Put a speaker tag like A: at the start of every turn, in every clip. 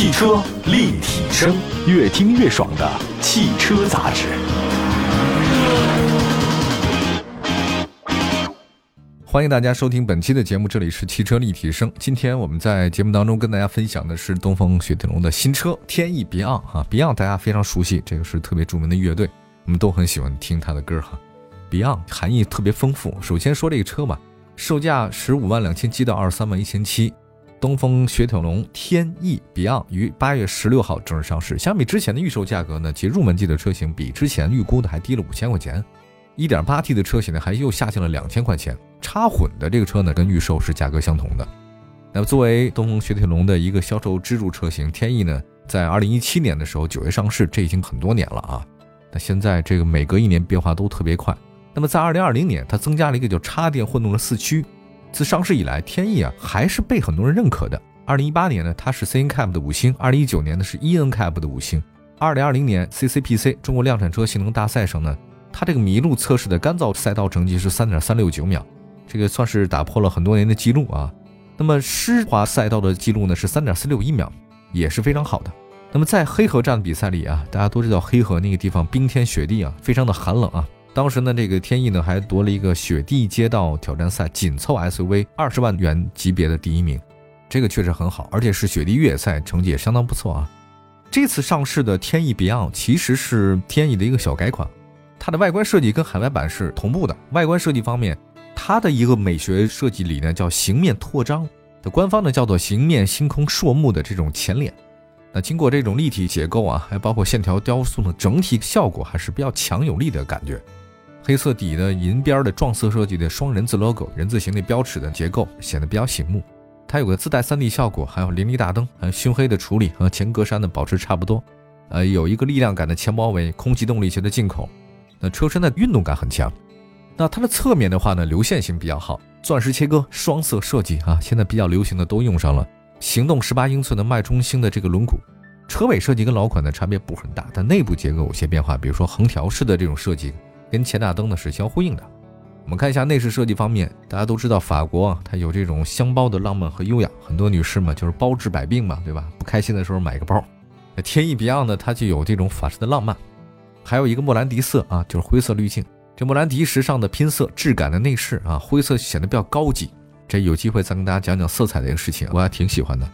A: 汽车立体声，越听越爽的汽车杂志。
B: 欢迎大家收听本期的节目，这里是汽车立体声。今天我们在节目当中跟大家分享的是东风雪铁龙的新车天翼 Beyond 哈，Beyond 大家非常熟悉，这个是特别著名的乐队，我们都很喜欢听他的歌哈。Beyond 含义特别丰富，首先说这个车吧，售价十五万两千七到二十三万一千七，东风雪铁龙天翼 Beyond 于八月十六号正式上市。相比之前的预售价格呢，其入门级的车型比之前预估的还低了五千块钱。一点八 T 的车型呢，还又下降了两千块钱。插混的这个车呢，跟预售是价格相同的。那么作为东风雪铁龙的一个销售支柱车型，天翼呢，在二零一七年的时候九月上市，这已经很多年了啊。那现在这个每隔一年变化都特别快。那么在二零二零年，它增加了一个叫插电混动的四驱。自上市以来，天翼啊还是被很多人认可的。二零一八年呢，它是 C N CAP 的五星；二零一九年呢是 E N CAP 的五星；二零二零年 C C P C 中国量产车性能大赛上呢。它这个麋鹿测试的干燥赛道成绩是三点三六九秒，这个算是打破了很多年的记录啊。那么湿滑赛道的记录呢是三点四六一秒，也是非常好的。那么在黑河站的比赛里啊，大家都知道黑河那个地方冰天雪地啊，非常的寒冷啊。当时呢，这个天翼呢还夺了一个雪地街道挑战赛紧凑 SUV 二十万元级别的第一名，这个确实很好，而且是雪地越野赛成绩也相当不错啊。这次上市的天翼 Beyond 其实是天翼的一个小改款。它的外观设计跟海外版是同步的。外观设计方面，它的一个美学设计理念叫形面拓张，的官方呢叫做形面星空硕目的这种前脸。那经过这种立体结构啊，还包括线条雕塑的整体效果还是比较强有力的感觉。黑色底的银边的撞色设计的双人字 logo，人字形的标尺的结构显得比较醒目。它有个自带 3D 效果，还有淋漓大灯，还有熏黑的处理和前格栅的保持差不多。呃，有一个力量感的前包围，空气动力学的进口。那车身的运动感很强，那它的侧面的话呢，流线型比较好，钻石切割，双色设计啊，现在比较流行的都用上了。行动十八英寸的脉冲星的这个轮毂，车尾设计跟老款的差别不很大，但内部结构有些变化，比如说横条式的这种设计，跟前大灯呢是相呼应的。我们看一下内饰设计方面，大家都知道法国啊，它有这种箱包的浪漫和优雅，很多女士嘛就是包治百病嘛，对吧？不开心的时候买个包。那天翼 Beyond 呢，它就有这种法式的浪漫。还有一个莫兰迪色啊，就是灰色滤镜。这莫兰迪时尚的拼色质感的内饰啊，灰色显得比较高级。这有机会再跟大家讲讲色彩的一个事情，我还挺喜欢的。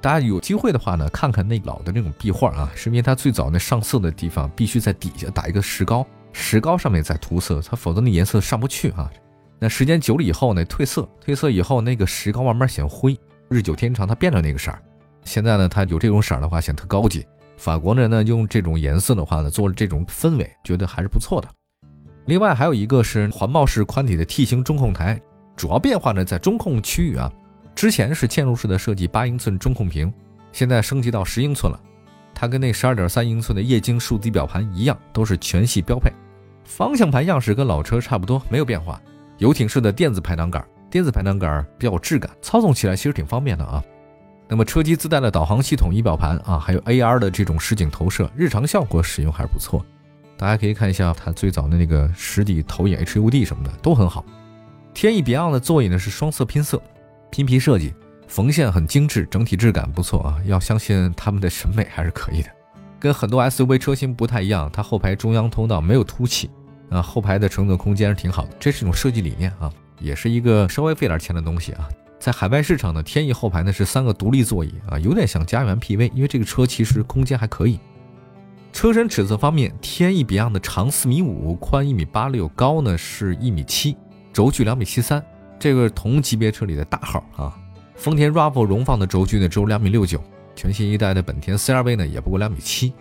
B: 大家有机会的话呢，看看那老的那种壁画啊，是因为它最早那上色的地方必须在底下打一个石膏，石膏上面再涂色，它否则那颜色上不去啊。那时间久了以后呢，褪色，褪色以后那个石膏慢慢显灰，日久天长它变了那个色儿。现在呢，它有这种色儿的话显得特高级。法国人呢用这种颜色的话呢，做了这种氛围，觉得还是不错的。另外还有一个是环抱式宽体的 T 型中控台，主要变化呢在中控区域啊，之前是嵌入式的设计，八英寸中控屏，现在升级到十英寸了。它跟那十二点三英寸的液晶数字仪表盘一样，都是全系标配。方向盘样式跟老车差不多，没有变化。游艇式的电子排挡杆，电子排挡杆比较有质感，操纵起来其实挺方便的啊。那么车机自带的导航系统、仪表盘啊，还有 AR 的这种实景投射，日常效果使用还是不错。大家可以看一下它最早的那个实体投影 HUD 什么的都很好。天翼 Beyond 的座椅呢是双色拼色，拼皮设计，缝线很精致，整体质感不错啊。要相信他们的审美还是可以的。跟很多 SUV 车型不太一样，它后排中央通道没有凸起啊，后排的乘坐空间是挺好的，这是一种设计理念啊，也是一个稍微费点钱的东西啊。在海外市场呢，天翼后排呢是三个独立座椅啊，有点像家园 PV，因为这个车其实空间还可以。车身尺寸方面，天翼 Beyond 的长四米五，宽一米八六，高呢是一米七，轴距两米七三，这个同级别车里的大号啊。丰田 RAV4 荣放的轴距呢只有两米六九，全新一代的本田 CR-V 呢也不过两米七。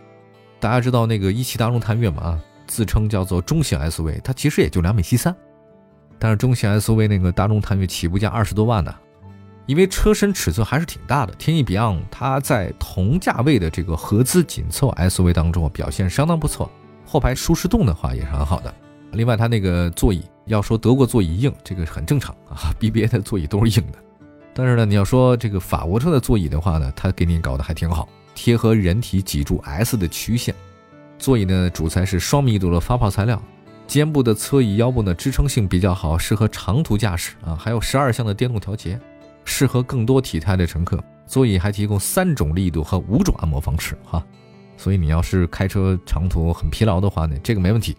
B: 大家知道那个一汽大众探岳嘛啊，自称叫做中型 SUV，它其实也就两米七三，但是中型 SUV 那个大众探岳起步价二十多万呢。因为车身尺寸还是挺大的，天翼 Beyond 它在同价位的这个合资紧凑 SUV 当中表现相当不错，后排舒适度的话也是很好的。另外，它那个座椅要说德国座椅硬，这个很正常啊，BBA 的座椅都是硬的。但是呢，你要说这个法国车的座椅的话呢，它给你搞得还挺好，贴合人体脊柱 S 的曲线。座椅呢主材是双密度的发泡材料，肩部的侧翼腰部呢支撑性比较好，适合长途驾驶啊，还有十二项的电动调节。适合更多体态的乘客，座椅还提供三种力度和五种按摩方式哈。所以你要是开车长途很疲劳的话呢，这个没问题。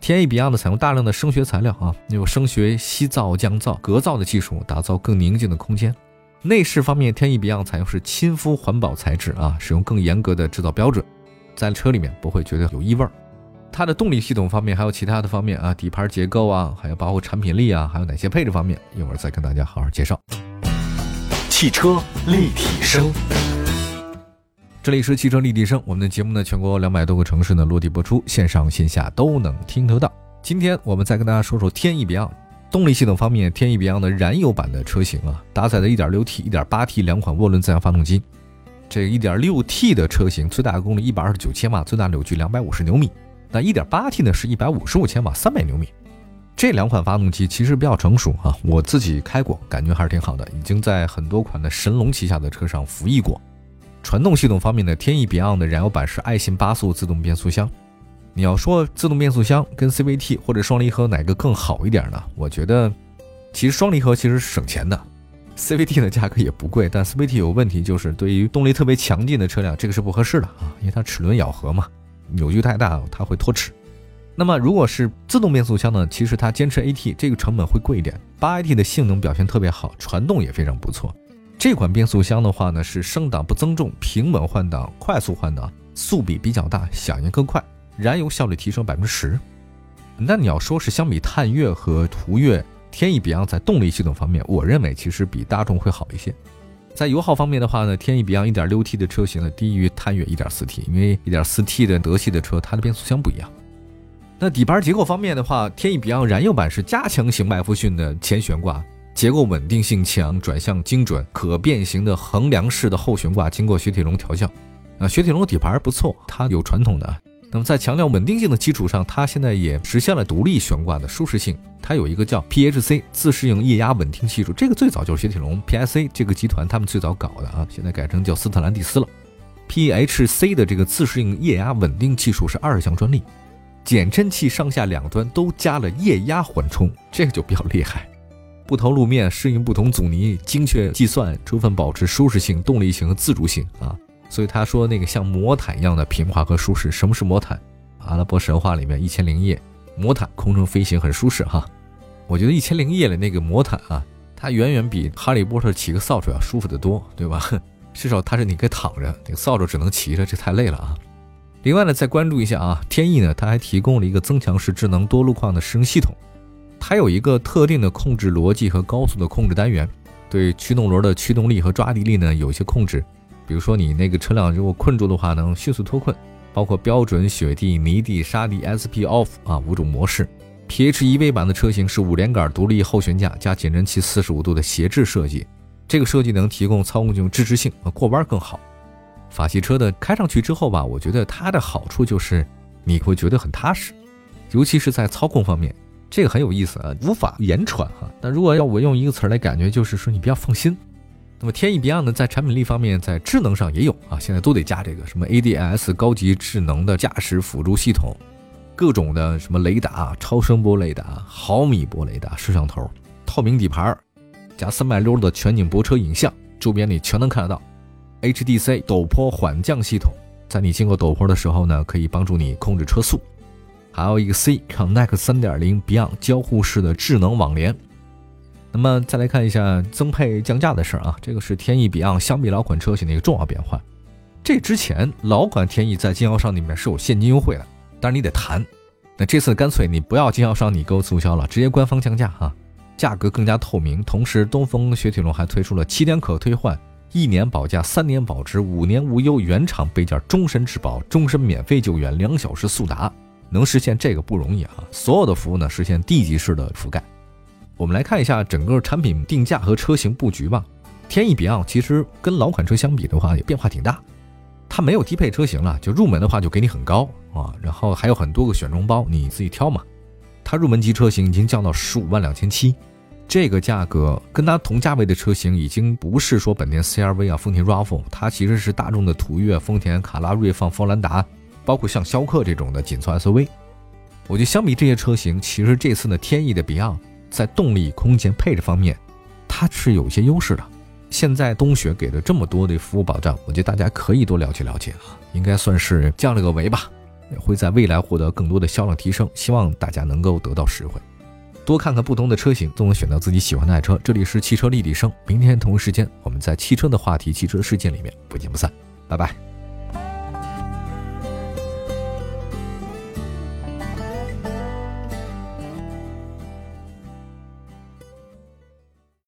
B: 天翼 Beyond 采用大量的声学材料啊，有声学吸噪、降噪、隔噪的技术，打造更宁静的空间。内饰方面，天翼 Beyond 采用是亲肤环保材质啊，使用更严格的制造标准，在车里面不会觉得有异味儿。它的动力系统方面还有其他的方面啊，底盘结构啊，还有包括产品力啊，还有哪些配置方面，一会儿再跟大家好好介绍。
A: 汽车立体声。
B: 这里是汽车立体声，我们的节目呢，全国两百多个城市呢落地播出，线上线下都能听得到。今天我们再跟大家说说天翼 Beyond 动力系统方面，天翼 Beyond 的燃油版的车型啊，搭载的 1.6T、1.8T 两款涡轮增压发动机。这 1.6T 的车型最大功率129千瓦，最大扭矩250牛米。那 1.8T 呢是155千瓦，300牛米。这两款发动机其实比较成熟啊，我自己开过，感觉还是挺好的，已经在很多款的神龙旗下的车上服役过。传动系统方面呢，天翼 Beyond 的燃油版是爱信八速自动变速箱。你要说自动变速箱跟 CVT 或者双离合哪个更好一点呢？我觉得，其实双离合其实是省钱的，CVT 的价格也不贵，但 CVT 有问题就是对于动力特别强劲的车辆，这个是不合适的啊，因为它齿轮咬合嘛，扭矩太大，它会脱齿。那么如果是自动变速箱呢，其实它坚持 AT，这个成本会贵一点。八 AT 的性能表现特别好，传动也非常不错。这款变速箱的话呢，是升档不增重，平稳换挡，快速换挡，速比比较大，响应更快，燃油效率提升百分之十。那你要说是相比探岳和途岳，天翼 Beyond 在动力系统方面，我认为其实比大众会好一些。在油耗方面的话呢，天翼 Beyond 1.6T 的车型呢低于探岳 1.4T，因为 1.4T 的德系的车它的变速箱不一样。那底盘结构方面的话，天翼 Beyond 燃油版是加强型麦弗逊的前悬挂。结构稳定性强，转向精准，可变形的横梁式的后悬挂，经过雪铁龙调校。啊，雪铁龙底盘不错，它有传统的。那么在强调稳定性的基础上，它现在也实现了独立悬挂的舒适性。它有一个叫 PHC 自适应液压稳定系数，这个最早就是雪铁龙 PSC 这个集团他们最早搞的啊，现在改成叫斯特兰蒂斯了。PHC 的这个自适应液压稳定技术是二项专利，减震器上下两端都加了液压缓冲，这个就比较厉害。不同路面适应不同阻尼，精确计算，充分保持舒适性、动力性和自主性啊！所以他说那个像魔毯一样的平滑和舒适。什么是魔毯？阿拉伯神话里面一千零一夜，魔毯空中飞行很舒适哈。我觉得一千零一夜的那个魔毯啊，它远远比哈利波特骑个扫帚要舒服得多，对吧？至少它是你可以躺着，那个扫帚只能骑着，这太累了啊。另外呢，再关注一下啊，天翼呢，它还提供了一个增强式智能多路况的适应系统。它有一个特定的控制逻辑和高速的控制单元，对驱动轮的驱动力和抓地力呢有一些控制。比如说你那个车辆如果困住的话，能迅速脱困。包括标准、雪地、泥地、沙地、SP Off 啊五种模式。PHEV 版的车型是五连杆独立后悬架加减震器四十五度的斜置设计，这个设计能提供操控性支持性，过弯更好。法系车的开上去之后吧，我觉得它的好处就是你会觉得很踏实，尤其是在操控方面。这个很有意思啊，无法言传哈。但如果要我用一个词来感觉，就是说你比较放心。那么天翼 Beyond 呢，在产品力方面，在智能上也有啊，现在都得加这个什么 ADS 高级智能的驾驶辅助系统，各种的什么雷达、超声波雷达、毫米波雷达、摄像头、透明底盘，加三百六十度的全景泊车影像，周边你全能看得到。HDC 陡坡缓降系统，在你经过陡坡的时候呢，可以帮助你控制车速。还有一个 C Connect 三点零 Beyond 交互式的智能网联。那么再来看一下增配降价的事儿啊，这个是天翼 Beyond 相比老款车型的一个重要变化。这之前老款天翼在经销商里面是有现金优惠的，但是你得谈。那这次干脆你不要经销商你给我促销了，直接官方降价哈，价格更加透明。同时，东风雪铁龙还推出了七天可退换、一年保价、三年保值、五年无忧、原厂备件、终身质保、终身免费救援、两小时速达。能实现这个不容易啊！所有的服务呢，实现地级市的覆盖。我们来看一下整个产品定价和车型布局吧。天翼 Beyond 其实跟老款车相比的话，也变化挺大。它没有低配车型了，就入门的话就给你很高啊，然后还有很多个选装包，你自己挑嘛。它入门级车型已经降到十五万两千七，这个价格跟它同价位的车型已经不是说本田 CR-V 啊、丰田 RAV4，它其实是大众的途岳、丰田卡拉、锐放、锋兰达。包括像逍客这种的紧凑 SUV，我觉得相比这些车型，其实这次呢天翼的 Beyond 在动力、空间、配置方面，它是有一些优势的。现在冬雪给的这么多的服务保障，我觉得大家可以多了解了解啊，应该算是降了个维吧，会在未来获得更多的销量提升，希望大家能够得到实惠。多看看不同的车型，都能选到自己喜欢的爱车。这里是汽车立体声，明天同一时间，我们在汽车的话题、汽车事件里面不见不散。拜拜。